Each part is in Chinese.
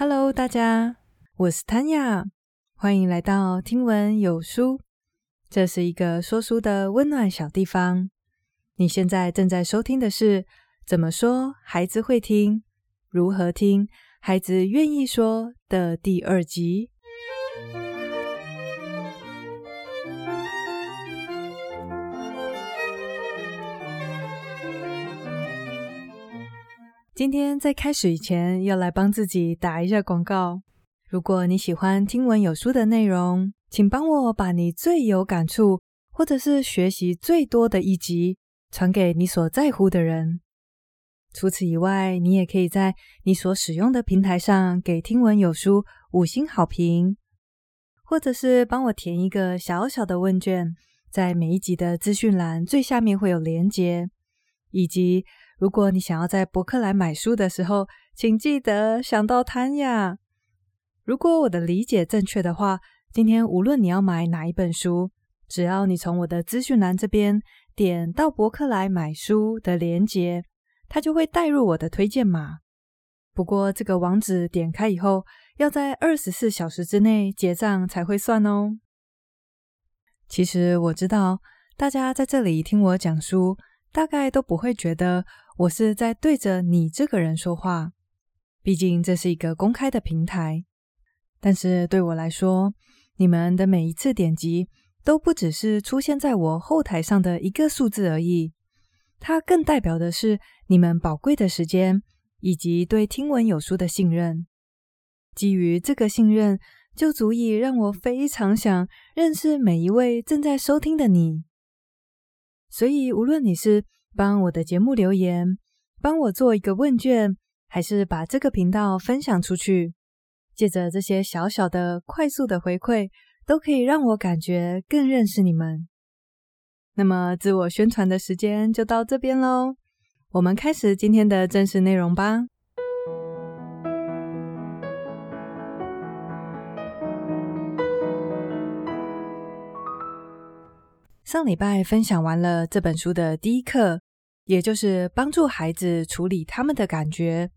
Hello，大家，我是 Tanya，欢迎来到听闻有书。这是一个说书的温暖小地方。你现在正在收听的是《怎么说孩子会听？如何听？孩子愿意说》的第二集。今天在开始以前，要来帮自己打一下广告。如果你喜欢听闻有书的内容，请帮我把你最有感触，或者是学习最多的一集传给你所在乎的人。除此以外，你也可以在你所使用的平台上给听闻有书五星好评，或者是帮我填一个小小的问卷，在每一集的资讯栏最下面会有连结，以及。如果你想要在博客来买书的时候，请记得想到 Tanya。如果我的理解正确的话，今天无论你要买哪一本书，只要你从我的资讯栏这边点到博客来买书的链接，它就会带入我的推荐码。不过这个网址点开以后，要在二十四小时之内结账才会算哦。其实我知道大家在这里听我讲书，大概都不会觉得。我是在对着你这个人说话，毕竟这是一个公开的平台。但是对我来说，你们的每一次点击都不只是出现在我后台上的一个数字而已，它更代表的是你们宝贵的时间以及对听闻有书的信任。基于这个信任，就足以让我非常想认识每一位正在收听的你。所以，无论你是帮我的节目留言，帮我做一个问卷，还是把这个频道分享出去，借着这些小小的、快速的回馈，都可以让我感觉更认识你们。那么，自我宣传的时间就到这边喽，我们开始今天的正式内容吧。上礼拜分享完了这本书的第一课，也就是帮助孩子处理他们的感觉。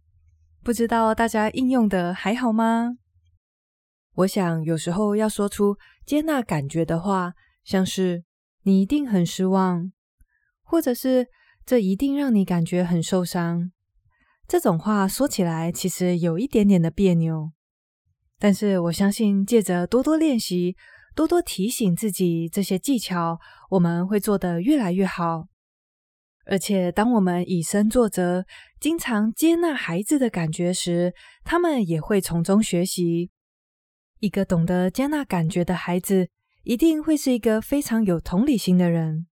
不知道大家应用的还好吗？我想有时候要说出接纳感觉的话，像是“你一定很失望”，或者是“这一定让你感觉很受伤”，这种话说起来其实有一点点的别扭。但是我相信，借着多多练习。多多提醒自己这些技巧，我们会做得越来越好。而且，当我们以身作则，经常接纳孩子的感觉时，他们也会从中学习。一个懂得接纳感觉的孩子，一定会是一个非常有同理心的人。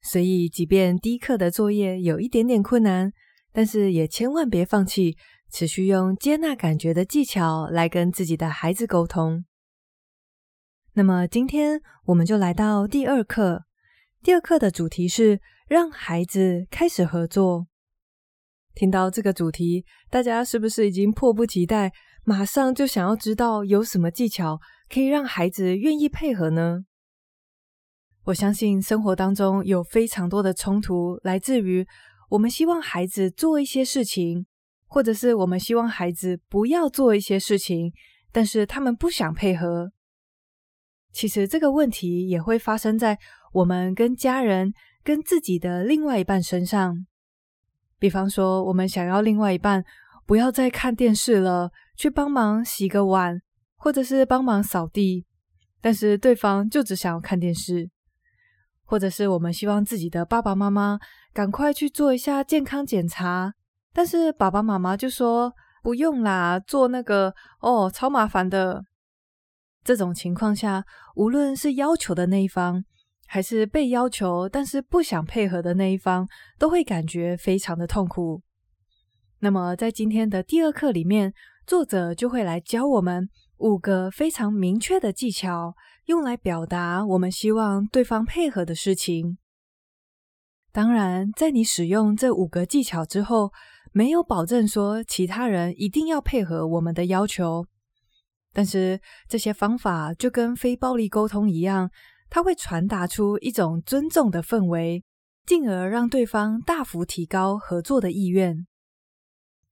所以，即便第一课的作业有一点点困难，但是也千万别放弃，持续用接纳感觉的技巧来跟自己的孩子沟通。那么今天我们就来到第二课。第二课的主题是让孩子开始合作。听到这个主题，大家是不是已经迫不及待，马上就想要知道有什么技巧可以让孩子愿意配合呢？我相信生活当中有非常多的冲突，来自于我们希望孩子做一些事情，或者是我们希望孩子不要做一些事情，但是他们不想配合。其实这个问题也会发生在我们跟家人、跟自己的另外一半身上。比方说，我们想要另外一半不要再看电视了，去帮忙洗个碗，或者是帮忙扫地，但是对方就只想要看电视。或者是我们希望自己的爸爸妈妈赶快去做一下健康检查，但是爸爸妈妈就说不用啦，做那个哦，超麻烦的。这种情况下，无论是要求的那一方，还是被要求但是不想配合的那一方，都会感觉非常的痛苦。那么，在今天的第二课里面，作者就会来教我们五个非常明确的技巧，用来表达我们希望对方配合的事情。当然，在你使用这五个技巧之后，没有保证说其他人一定要配合我们的要求。但是这些方法就跟非暴力沟通一样，它会传达出一种尊重的氛围，进而让对方大幅提高合作的意愿。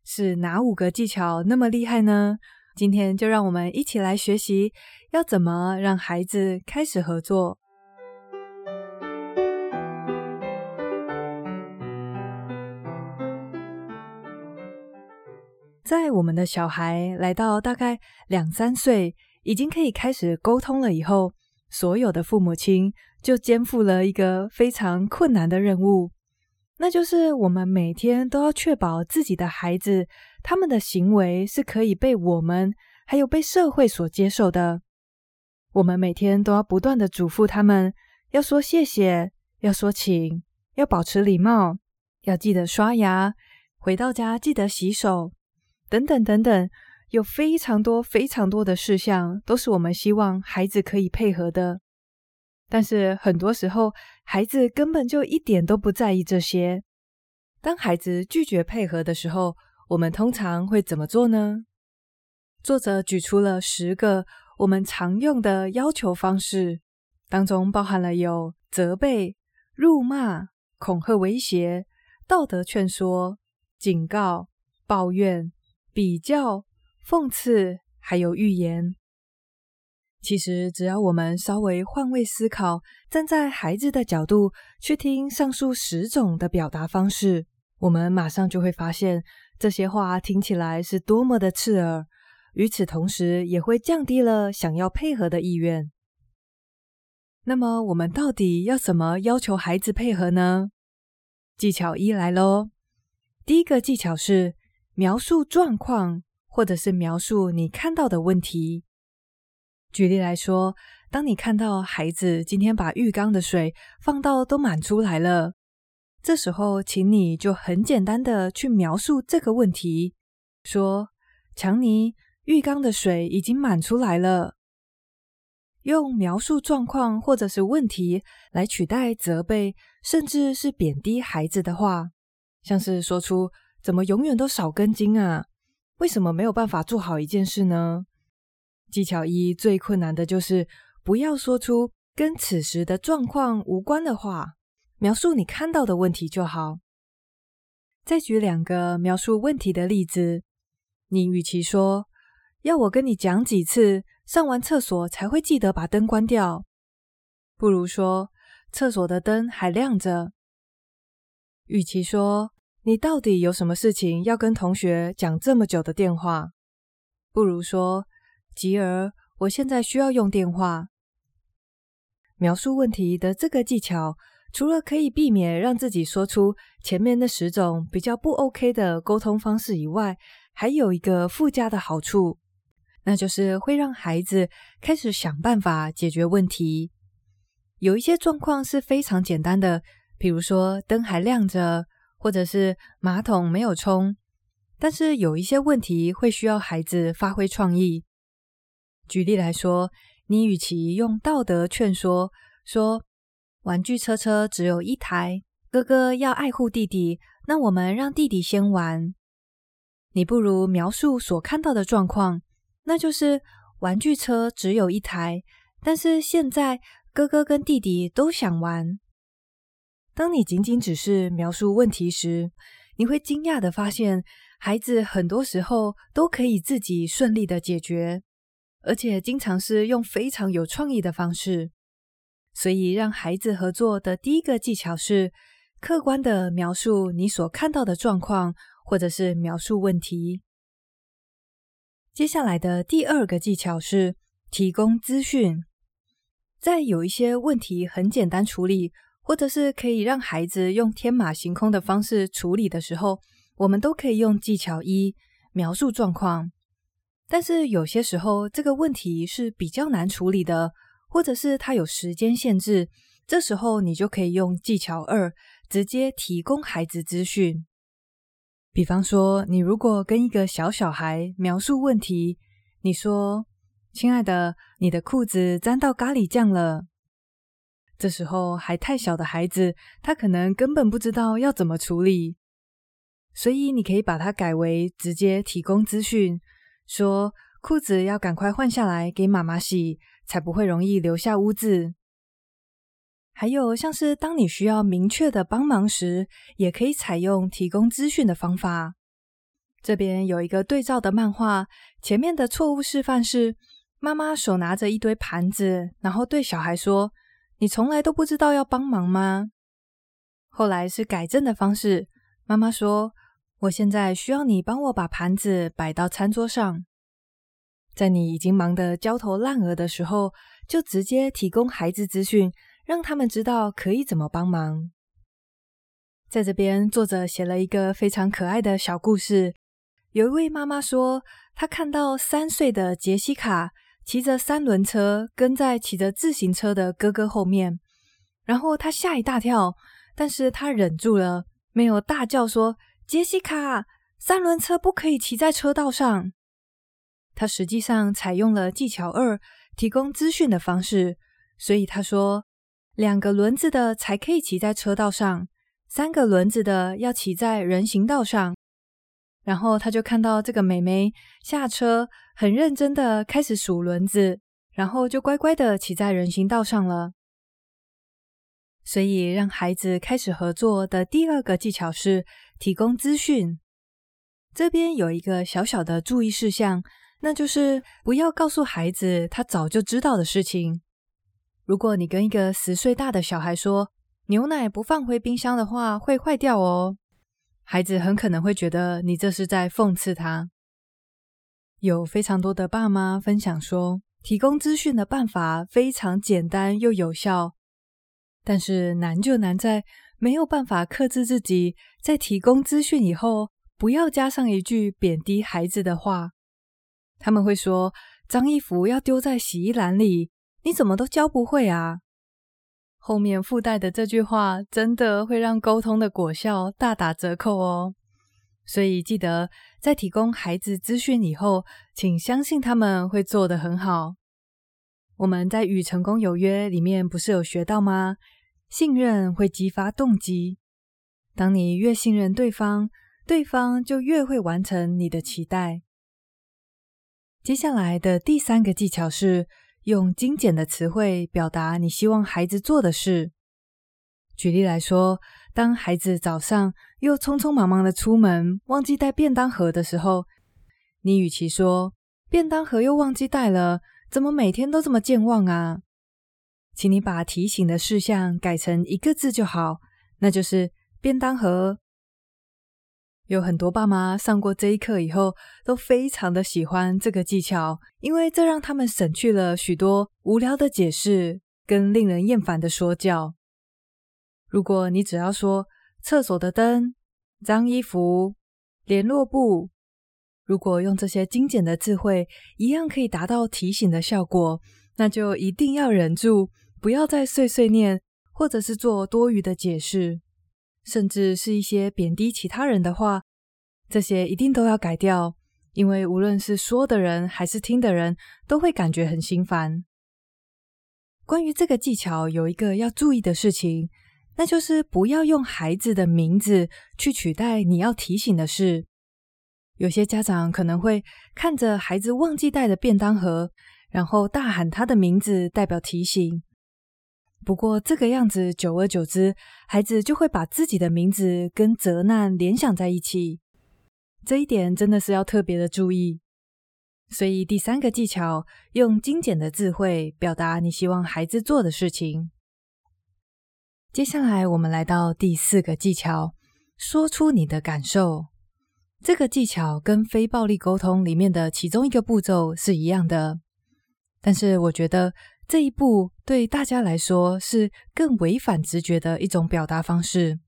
是哪五个技巧那么厉害呢？今天就让我们一起来学习，要怎么让孩子开始合作。在我们的小孩来到大概两三岁，已经可以开始沟通了以后，所有的父母亲就肩负了一个非常困难的任务，那就是我们每天都要确保自己的孩子，他们的行为是可以被我们还有被社会所接受的。我们每天都要不断的嘱咐他们，要说谢谢，要说请，要保持礼貌，要记得刷牙，回到家记得洗手。等等等等，有非常多非常多的事项，都是我们希望孩子可以配合的。但是很多时候，孩子根本就一点都不在意这些。当孩子拒绝配合的时候，我们通常会怎么做呢？作者举出了十个我们常用的要求方式，当中包含了有责备、辱骂、恐吓、威胁、道德劝说、警告、抱怨。比较、讽刺，还有预言。其实，只要我们稍微换位思考，站在孩子的角度去听上述十种的表达方式，我们马上就会发现，这些话听起来是多么的刺耳。与此同时，也会降低了想要配合的意愿。那么，我们到底要怎么要求孩子配合呢？技巧一来喽，第一个技巧是。描述状况，或者是描述你看到的问题。举例来说，当你看到孩子今天把浴缸的水放到都满出来了，这时候，请你就很简单的去描述这个问题，说：“强尼，浴缸的水已经满出来了。”用描述状况或者是问题来取代责备，甚至是贬低孩子的话，像是说出。怎么永远都少根筋啊？为什么没有办法做好一件事呢？技巧一最困难的就是不要说出跟此时的状况无关的话，描述你看到的问题就好。再举两个描述问题的例子，你与其说要我跟你讲几次上完厕所才会记得把灯关掉，不如说厕所的灯还亮着。与其说。你到底有什么事情要跟同学讲这么久的电话？不如说，吉儿，我现在需要用电话。描述问题的这个技巧，除了可以避免让自己说出前面那十种比较不 OK 的沟通方式以外，还有一个附加的好处，那就是会让孩子开始想办法解决问题。有一些状况是非常简单的，比如说灯还亮着。或者是马桶没有冲，但是有一些问题会需要孩子发挥创意。举例来说，你与其用道德劝说说玩具车车只有一台，哥哥要爱护弟弟，那我们让弟弟先玩。你不如描述所看到的状况，那就是玩具车只有一台，但是现在哥哥跟弟弟都想玩。当你仅仅只是描述问题时，你会惊讶地发现，孩子很多时候都可以自己顺利的解决，而且经常是用非常有创意的方式。所以，让孩子合作的第一个技巧是客观地描述你所看到的状况，或者是描述问题。接下来的第二个技巧是提供资讯，在有一些问题很简单处理。或者是可以让孩子用天马行空的方式处理的时候，我们都可以用技巧一描述状况。但是有些时候这个问题是比较难处理的，或者是它有时间限制，这时候你就可以用技巧二，直接提供孩子资讯。比方说，你如果跟一个小小孩描述问题，你说：“亲爱的，你的裤子沾到咖喱酱了。”这时候还太小的孩子，他可能根本不知道要怎么处理，所以你可以把它改为直接提供资讯，说裤子要赶快换下来给妈妈洗，才不会容易留下污渍。还有像是当你需要明确的帮忙时，也可以采用提供资讯的方法。这边有一个对照的漫画，前面的错误示范是妈妈手拿着一堆盘子，然后对小孩说：“你从来都不知道要帮忙吗？”后来是改正的方式，妈妈说：“我现在需要你帮我把盘子摆到餐桌上。”在你已经忙得焦头烂额的时候，就直接提供孩子资讯，让他们知道可以怎么帮忙。在这边，作者写了一个非常可爱的小故事。有一位妈妈说，她看到三岁的杰西卡骑着三轮车跟在骑着自行车的哥哥后面，然后他吓一大跳，但是他忍住了，没有大叫说：“杰西卡，三轮车不可以骑在车道上。”他实际上采用了技巧二，提供资讯的方式，所以他说：“两个轮子的才可以骑在车道上，三个轮子的要骑在人行道上。”然后他就看到这个妹妹下车，很认真的开始数轮子，然后就乖乖的骑在人行道上了。所以让孩子开始合作的第二个技巧是提供资讯。这边有一个小小的注意事项，那就是不要告诉孩子他早就知道的事情。如果你跟一个十岁大的小孩说，牛奶不放回冰箱的话会坏掉哦。孩子很可能会觉得你这是在讽刺他。有非常多的爸妈分享说，提供资讯的办法非常简单又有效，但是难就难在没有办法克制自己，在提供资讯以后，不要加上一句贬低孩子的话。他们会说：“脏衣服要丢在洗衣篮里，你怎么都教不会啊？”后面附带的这句话，真的会让沟通的果效大打折扣哦。所以记得在提供孩子资讯以后，请相信他们会做得很好。我们在《与成功有约》里面不是有学到吗？信任会激发动机。当你越信任对方，对方就越会完成你的期待。接下来的第三个技巧是，用精简的词汇表达你希望孩子做的事。举例来说，当孩子早上又匆匆忙忙的出门，忘记带便当盒的时候，你与其说“便当盒又忘记带了，怎么每天都这么健忘啊”，请你把提醒的事项改成一个字就好，那就是“便当盒”。有很多爸妈上过这一课以后，都非常的喜欢这个技巧，因为这让他们省去了许多无聊的解释跟令人厌烦的说教。如果你只要说厕所的灯、脏衣服、联络簿，如果用这些精简的智慧，一样可以达到提醒的效果，那就一定要忍住，不要再碎碎念，或者是做多余的解释。甚至是一些贬低其他人的话，这些一定都要改掉，因为无论是说的人还是听的人，都会感觉很心烦。关于这个技巧，有一个要注意的事情，那就是不要用孩子的名字去取代你要提醒的事。有些家长可能会看着孩子忘记带的便当盒，然后大喊他的名字，代表提醒。不过这个样子，久而久之，孩子就会把自己的名字跟责难联想在一起。这一点真的是要特别的注意。所以第三个技巧，用精简的智慧表达你希望孩子做的事情。接下来我们来到第四个技巧，说出你的感受。这个技巧跟非暴力沟通里面的其中一个步骤是一样的，但是我觉得。这一步对大家来说是更违反直觉的一种表达方式，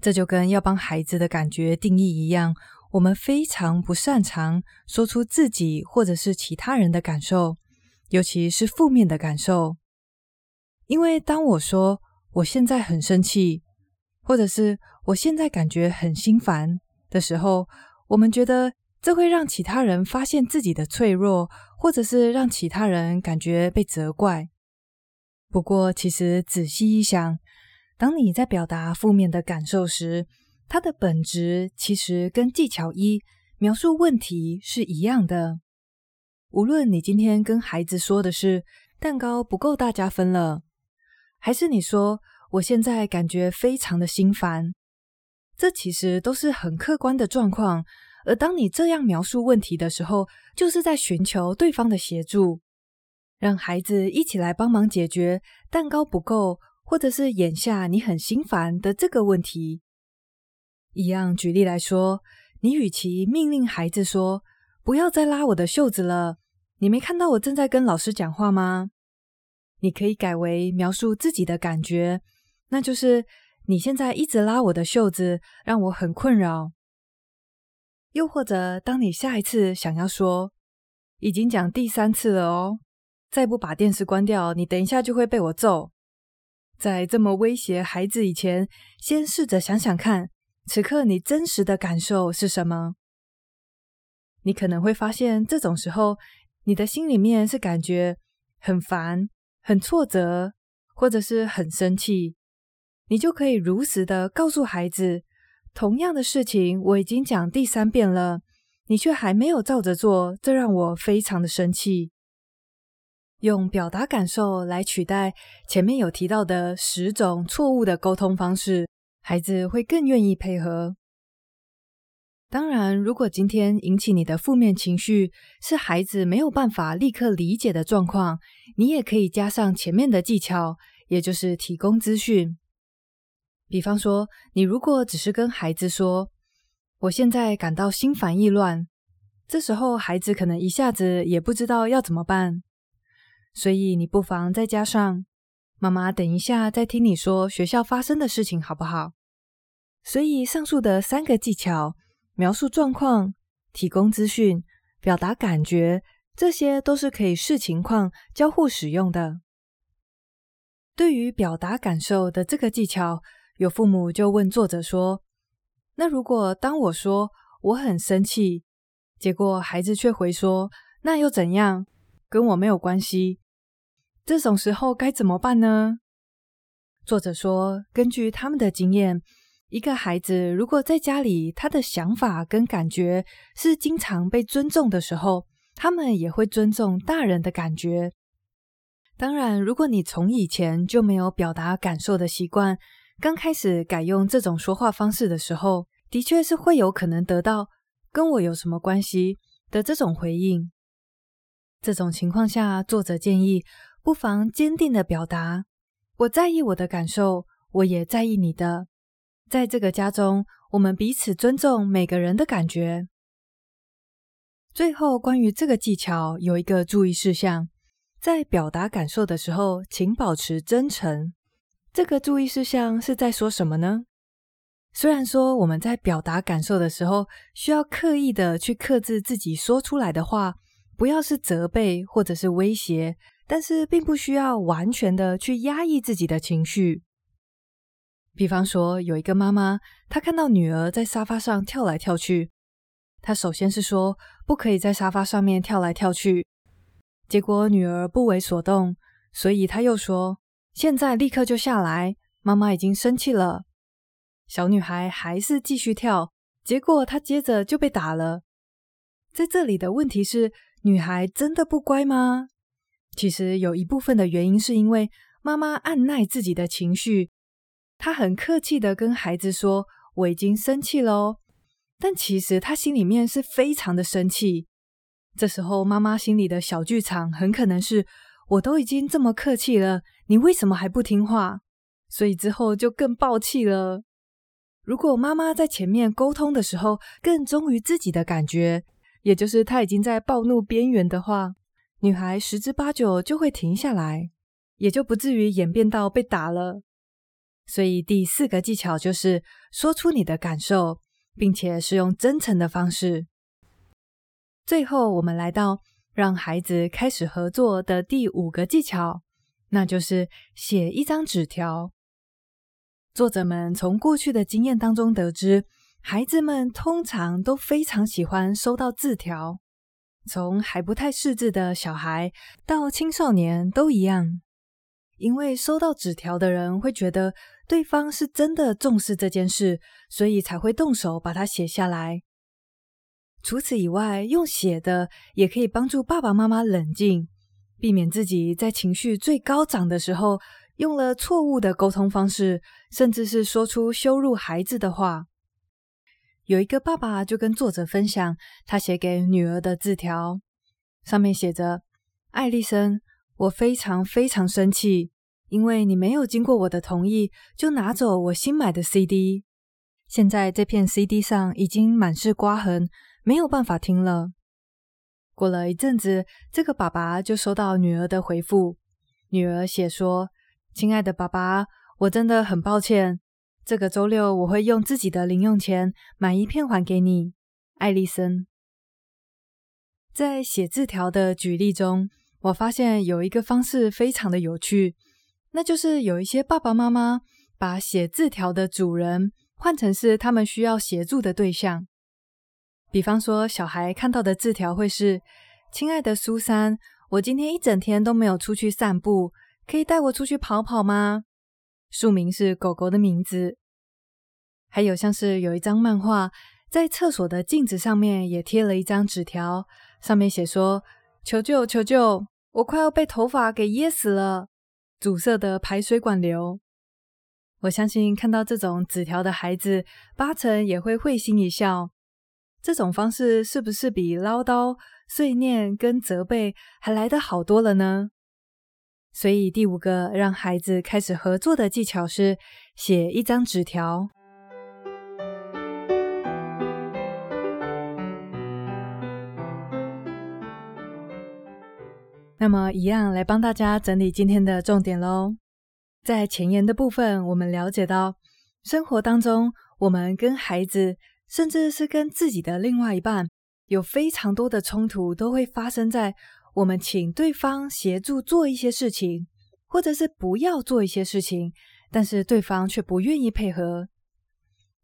这就跟要帮孩子的感觉定义一样，我们非常不擅长说出自己或者是其他人的感受，尤其是负面的感受。因为当我说我现在很生气，或者是我现在感觉很心烦的时候，我们觉得这会让其他人发现自己的脆弱。或者是让其他人感觉被责怪。不过，其实仔细一想，当你在表达负面的感受时，它的本质其实跟技巧一描述问题是一样的。无论你今天跟孩子说的是蛋糕不够大家分了，还是你说我现在感觉非常的心烦，这其实都是很客观的状况。而当你这样描述问题的时候，就是在寻求对方的协助，让孩子一起来帮忙解决蛋糕不够，或者是眼下你很心烦的这个问题。一样举例来说，你与其命令孩子说“不要再拉我的袖子了”，你没看到我正在跟老师讲话吗？你可以改为描述自己的感觉，那就是你现在一直拉我的袖子，让我很困扰。又或者，当你下一次想要说，已经讲第三次了哦，再不把电视关掉，你等一下就会被我揍。在这么威胁孩子以前，先试着想想看，此刻你真实的感受是什么？你可能会发现，这种时候你的心里面是感觉很烦、很挫折，或者是很生气，你就可以如实的告诉孩子。同样的事情我已经讲第三遍了，你却还没有照着做，这让我非常的生气。用表达感受来取代前面有提到的十种错误的沟通方式，孩子会更愿意配合。当然，如果今天引起你的负面情绪是孩子没有办法立刻理解的状况，你也可以加上前面的技巧，也就是提供资讯。比方说，你如果只是跟孩子说：“我现在感到心烦意乱”，这时候孩子可能一下子也不知道要怎么办。所以你不妨再加上：“妈妈，等一下再听你说学校发生的事情，好不好？”所以上述的三个技巧：描述状况、提供资讯、表达感觉，这些都是可以视情况交互使用的。对于表达感受的这个技巧，有父母就问作者说：“那如果当我说我很生气，结果孩子却回说那又怎样？跟我没有关系。这种时候该怎么办呢？”作者说：“根据他们的经验，一个孩子如果在家里他的想法跟感觉是经常被尊重的时候，他们也会尊重大人的感觉。当然，如果你从以前就没有表达感受的习惯，刚开始改用这种说话方式的时候，的确是会有可能得到“跟我有什么关系”的这种回应。这种情况下，作者建议不妨坚定地表达：“我在意我的感受，我也在意你的。在这个家中，我们彼此尊重每个人的感觉。”最后，关于这个技巧有一个注意事项：在表达感受的时候，请保持真诚。这个注意事项是在说什么呢？虽然说我们在表达感受的时候，需要刻意的去克制自己说出来的话，不要是责备或者是威胁，但是并不需要完全的去压抑自己的情绪。比方说，有一个妈妈，她看到女儿在沙发上跳来跳去，她首先是说不可以在沙发上面跳来跳去，结果女儿不为所动，所以她又说。现在立刻就下来！妈妈已经生气了。小女孩还是继续跳，结果她接着就被打了。在这里的问题是，女孩真的不乖吗？其实有一部分的原因是因为妈妈按捺自己的情绪，她很客气的跟孩子说：“我已经生气了哦。”但其实她心里面是非常的生气。这时候妈妈心里的小剧场很可能是。我都已经这么客气了，你为什么还不听话？所以之后就更爆气了。如果妈妈在前面沟通的时候更忠于自己的感觉，也就是她已经在暴怒边缘的话，女孩十之八九就会停下来，也就不至于演变到被打了。所以第四个技巧就是说出你的感受，并且是用真诚的方式。最后，我们来到。让孩子开始合作的第五个技巧，那就是写一张纸条。作者们从过去的经验当中得知，孩子们通常都非常喜欢收到字条，从还不太识字的小孩到青少年都一样，因为收到纸条的人会觉得对方是真的重视这件事，所以才会动手把它写下来。除此以外，用写的也可以帮助爸爸妈妈冷静，避免自己在情绪最高涨的时候用了错误的沟通方式，甚至是说出羞辱孩子的话。有一个爸爸就跟作者分享他写给女儿的字条，上面写着：“艾丽森，我非常非常生气，因为你没有经过我的同意就拿走我新买的 CD。现在这片 CD 上已经满是刮痕，没有办法听了。”过了一阵子，这个爸爸就收到女儿的回复。女儿写说：“亲爱的爸爸，我真的很抱歉。这个周六我会用自己的零用钱买一片还给你，艾丽森。”在写字条的举例中，我发现有一个方式非常的有趣，那就是有一些爸爸妈妈把写字条的主人换成是他们需要协助的对象。比方说，小孩看到的字条会是：“亲爱的苏珊，我今天一整天都没有出去散步，可以带我出去跑跑吗？”署名是狗狗的名字。还有像是有一张漫画，在厕所的镜子上面也贴了一张纸条，上面写说：“求救，求救！我快要被头发给噎死了，阻塞的排水管流。”我相信看到这种纸条的孩子，八成也会会心一笑。这种方式是不是比唠叨、碎念跟责备还来得好多了呢？所以第五个让孩子开始合作的技巧是写一张纸条。那么，一样来帮大家整理今天的重点喽。在前言的部分，我们了解到，生活当中我们跟孩子。甚至是跟自己的另外一半有非常多的冲突，都会发生在我们请对方协助做一些事情，或者是不要做一些事情，但是对方却不愿意配合。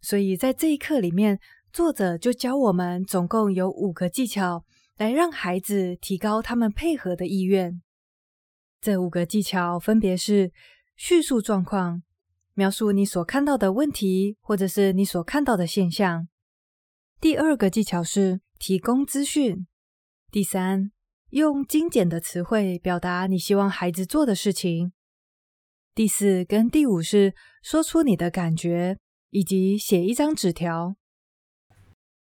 所以在这一课里面，作者就教我们总共有五个技巧，来让孩子提高他们配合的意愿。这五个技巧分别是叙述状况，描述你所看到的问题，或者是你所看到的现象。第二个技巧是提供资讯。第三，用精简的词汇表达你希望孩子做的事情。第四跟第五是说出你的感觉，以及写一张纸条。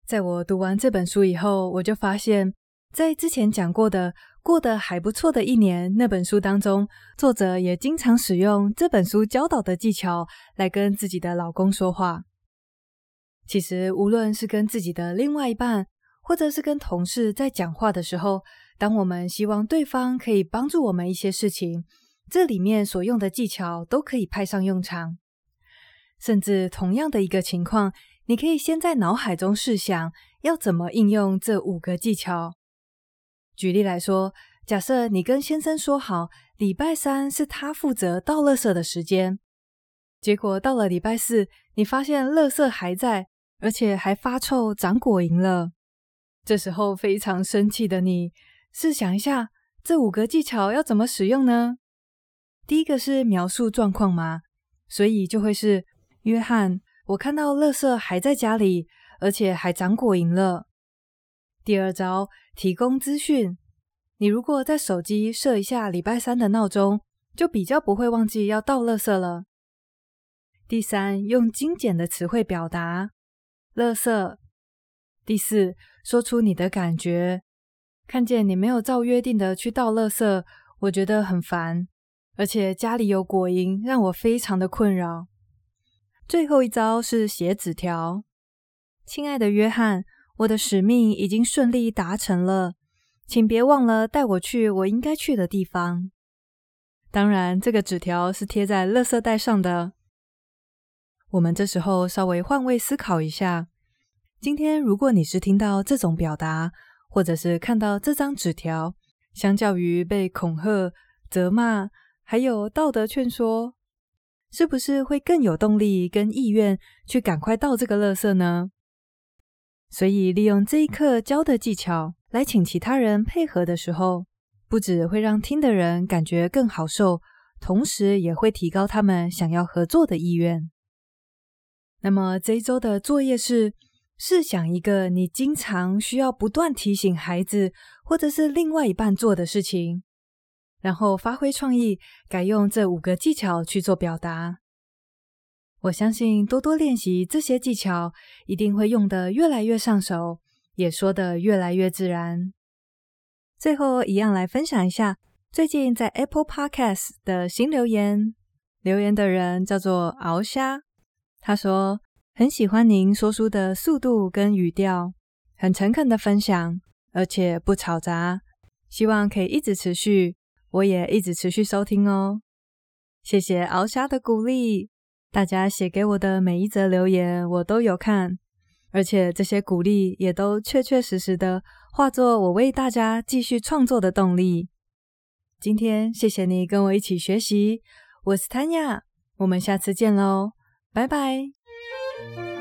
在我读完这本书以后，我就发现，在之前讲过的《过得还不错的一年》那本书当中，作者也经常使用这本书教导的技巧来跟自己的老公说话。其实，无论是跟自己的另外一半，或者是跟同事在讲话的时候，当我们希望对方可以帮助我们一些事情，这里面所用的技巧都可以派上用场。甚至同样的一个情况，你可以先在脑海中试想要怎么应用这五个技巧。举例来说，假设你跟先生说好，礼拜三是他负责倒垃圾的时间，结果到了礼拜四，你发现垃圾还在。而且还发臭、长果蝇了。这时候非常生气的你，试想一下，这五个技巧要怎么使用呢？第一个是描述状况嘛，所以就会是：约翰，我看到垃圾还在家里，而且还长果蝇了。第二招，提供资讯。你如果在手机设一下礼拜三的闹钟，就比较不会忘记要倒垃圾了。第三，用精简的词汇表达。垃圾。第四，说出你的感觉。看见你没有照约定的去倒垃圾，我觉得很烦，而且家里有果蝇，让我非常的困扰。最后一招是写纸条。亲爱的约翰，我的使命已经顺利达成了，请别忘了带我去我应该去的地方。当然，这个纸条是贴在垃圾袋上的。我们这时候稍微换位思考一下，今天如果你是听到这种表达，或者是看到这张纸条，相较于被恐吓、责骂，还有道德劝说，是不是会更有动力跟意愿去赶快倒这个垃圾呢？所以利用这一刻教的技巧来请其他人配合的时候，不止会让听的人感觉更好受，同时也会提高他们想要合作的意愿。那么这一周的作业是：试想一个你经常需要不断提醒孩子或者是另外一半做的事情，然后发挥创意，改用这五个技巧去做表达。我相信多多练习这些技巧，一定会用得越来越上手，也说得越来越自然。最后，一样来分享一下最近在 Apple Podcast 的新留言。留言的人叫做敖虾，他说很喜欢您说书的速度跟语调，很诚恳的分享，而且不吵杂，希望可以一直持续，我也一直持续收听哦。谢谢敖虾的鼓励，大家写给我的每一则留言我都有看，而且这些鼓励也都确确实实的化作我为大家继续创作的动力。今天谢谢你跟我一起学习，我是 Tanya，我们下次见喽，拜拜。